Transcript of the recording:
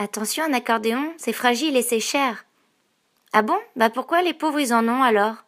Attention, un accordéon, c'est fragile et c'est cher. Ah bon? Bah pourquoi les pauvres ils en ont alors?